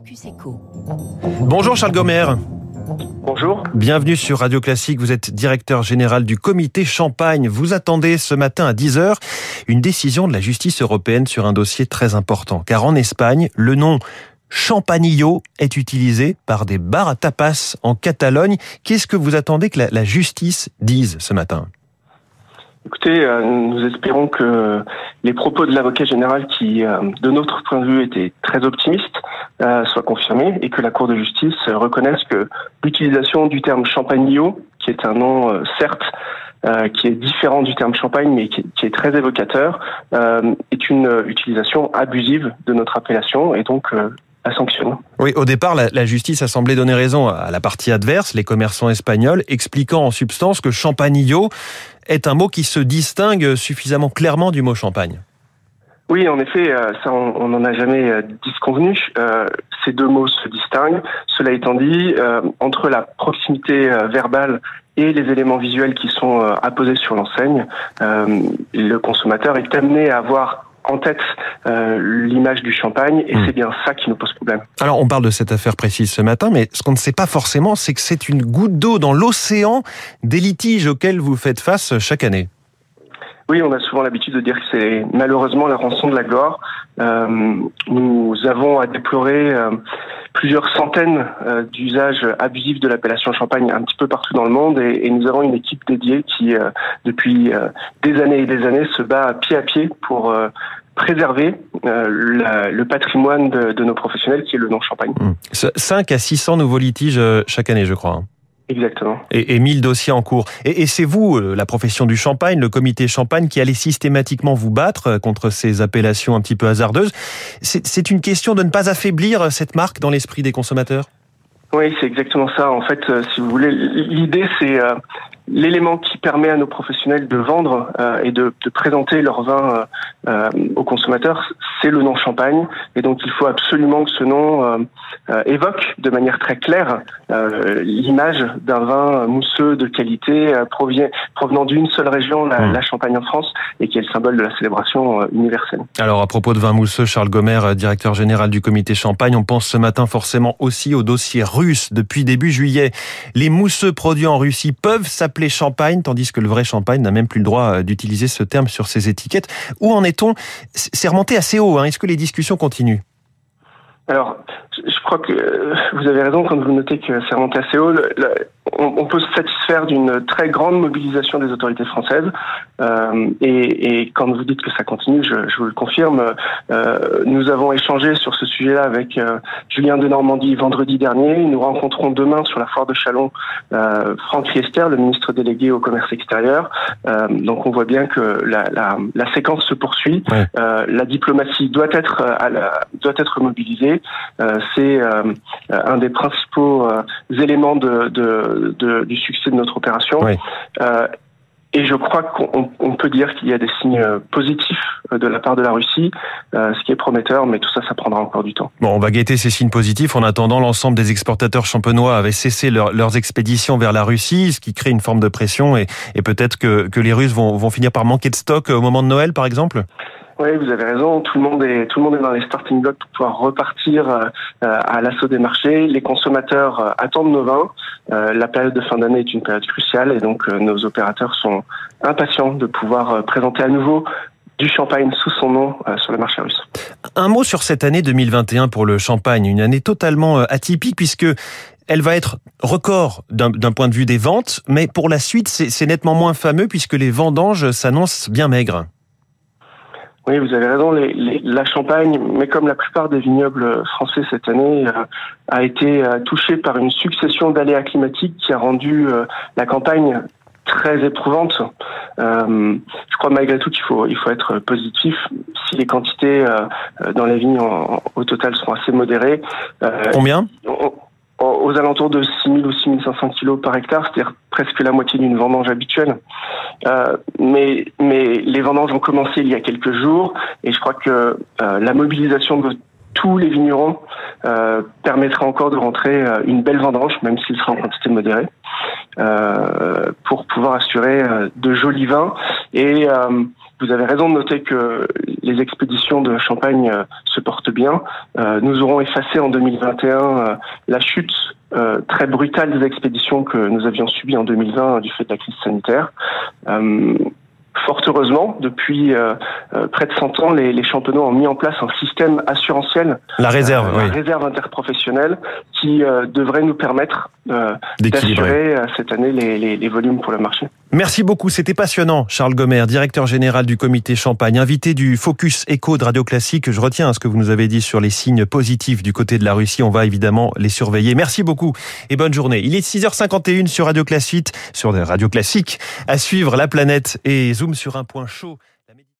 Focus Echo. Bonjour Charles Gomer. Bonjour. Bienvenue sur Radio Classique. Vous êtes directeur général du comité Champagne. Vous attendez ce matin à 10h une décision de la justice européenne sur un dossier très important. Car en Espagne, le nom Champanillo est utilisé par des bars à tapas en Catalogne. Qu'est-ce que vous attendez que la, la justice dise ce matin? Écoutez, euh, nous espérons que les propos de l'avocat général, qui, euh, de notre point de vue, étaient très optimistes, euh, soient confirmés et que la Cour de justice reconnaisse que l'utilisation du terme Champanillo, qui est un nom certes qui est différent du terme champagne, mais qui est très évocateur, est une utilisation abusive de notre appellation et donc à sanctionner. Oui, au départ, la, la, justice a semblé donner raison à la partie adverse, les commerçants espagnols, expliquant en substance que Champanillo est un mot qui se distingue suffisamment clairement du mot champagne. Oui, en effet, ça on n'en a jamais disconvenu. Euh, ces deux mots se distinguent. Cela étant dit, euh, entre la proximité verbale et les éléments visuels qui sont apposés sur l'enseigne, euh, le consommateur est amené à avoir en tête euh, l'image du champagne et mmh. c'est bien ça qui nous pose problème. Alors on parle de cette affaire précise ce matin, mais ce qu'on ne sait pas forcément, c'est que c'est une goutte d'eau dans l'océan des litiges auxquels vous faites face chaque année. Oui, on a souvent l'habitude de dire que c'est malheureusement la rançon de la gloire. Euh, nous avons à déplorer euh, plusieurs centaines euh, d'usages abusifs de l'appellation champagne un petit peu partout dans le monde et, nous avons une équipe dédiée qui, depuis des années et des années, se bat pied à pied pour préserver le patrimoine de, nos professionnels qui est le nom champagne. Mmh. 5 à 600 nouveaux litiges chaque année, je crois. Exactement. Et, et 1000 dossiers en cours. Et, et c'est vous, la profession du champagne, le comité champagne, qui allez systématiquement vous battre contre ces appellations un petit peu hasardeuses. C'est une question de ne pas affaiblir cette marque dans l'esprit des consommateurs? Oui, c'est exactement ça. En fait, si vous voulez, l'idée, c'est l'élément qui permet à nos professionnels de vendre euh, et de, de, présenter leur vin euh, aux consommateurs, c'est le nom champagne. Et donc il faut absolument que ce nom euh, évoque de manière très claire l'image d'un vin mousseux de qualité provient, provenant d'une seule région, la, mmh. la, Champagne en France, et qui est le symbole de la célébration universelle. Alors à propos de vin mousseux, Charles Gomer, directeur général du comité Champagne, on pense ce matin forcément aussi au dossier russe. Depuis début juillet, les mousseux produits en Russie peuvent s'appeler champagne, tandis que le vrai champagne n'a même plus le droit d'utiliser ce terme sur ses étiquettes. Où en est-on? C'est remonté assez haut. Hein. Est-ce que les discussions continuent? Alors, je crois que vous avez raison quand vous notez que c'est remonté assez haut. Le, on, on, peut se satisfaire d'une très grande mobilisation des autorités françaises. Euh, et, et, quand vous dites que ça continue, je, je vous le confirme. Euh, nous avons échangé sur ce sujet-là avec euh, Julien de Normandie vendredi dernier. Nous rencontrons demain sur la foire de Chalon Franck Riester, le ministre délégué au commerce extérieur. Donc on voit bien que la, la, la séquence se poursuit. Ouais. La diplomatie doit être à la, doit être mobilisée. C'est un des principaux éléments de, de de, du succès de notre opération. Oui. Euh, et je crois qu'on peut dire qu'il y a des signes positifs de la part de la Russie, euh, ce qui est prometteur, mais tout ça, ça prendra encore du temps. Bon, on va guetter ces signes positifs. En attendant, l'ensemble des exportateurs champenois avaient cessé leur, leurs expéditions vers la Russie, ce qui crée une forme de pression, et, et peut-être que, que les Russes vont, vont finir par manquer de stock au moment de Noël, par exemple? Oui, vous avez raison. Tout le monde est tout le monde est dans les starting blocks pour pouvoir repartir euh, à l'assaut des marchés. Les consommateurs euh, attendent nos vins. Euh, la période de fin d'année est une période cruciale et donc nos opérateurs sont impatients de pouvoir présenter à nouveau du champagne sous son nom sur le marché russe. Un mot sur cette année 2021 pour le champagne, une année totalement atypique puisque elle va être record d'un point de vue des ventes, mais pour la suite, c'est nettement moins fameux puisque les vendanges s'annoncent bien maigres. Oui, vous avez raison. Les, les, la Champagne, mais comme la plupart des vignobles français cette année, euh, a été euh, touchée par une succession d'aléas climatiques qui a rendu euh, la campagne très éprouvante. je crois malgré tout qu'il faut il faut être positif. Si les quantités dans les vignes en, en, au total sont assez modérées. Combien? on, aux alentours de 6000 ou 6500 kilos par hectare, c'est-à-dire presque la moitié d'une vendange habituelle. Euh, mais, mais les vendanges ont commencé il y a quelques jours et je crois que euh, la mobilisation de tous les vignerons euh, permettra encore de rentrer euh, une belle vendange, même s'il sera en quantité modérée, euh, pour pouvoir assurer euh, de jolis vins. Et vous avez raison de noter que les expéditions de Champagne se portent bien. nous aurons effacé en 2021 la chute très brutale des expéditions que nous avions subies en 2020 du fait de la crise sanitaire. Fort heureusement, depuis euh, euh, près de 100 ans, les, les championnats ont mis en place un système assurantiel, la réserve, euh, la réserve interprofessionnelle, qui devrait nous permettre d'assurer cette année les, les, les, volumes pour le marché. Merci beaucoup, c'était passionnant. Charles Gomer, directeur général du comité Champagne, invité du Focus Echo de Radio Classique. Je retiens ce que vous nous avez dit sur les signes positifs du côté de la Russie. On va évidemment les surveiller. Merci beaucoup et bonne journée. Il est 6h51 sur Radio Classique, sur Radio Classique, à suivre la planète et Zoom sur un point chaud.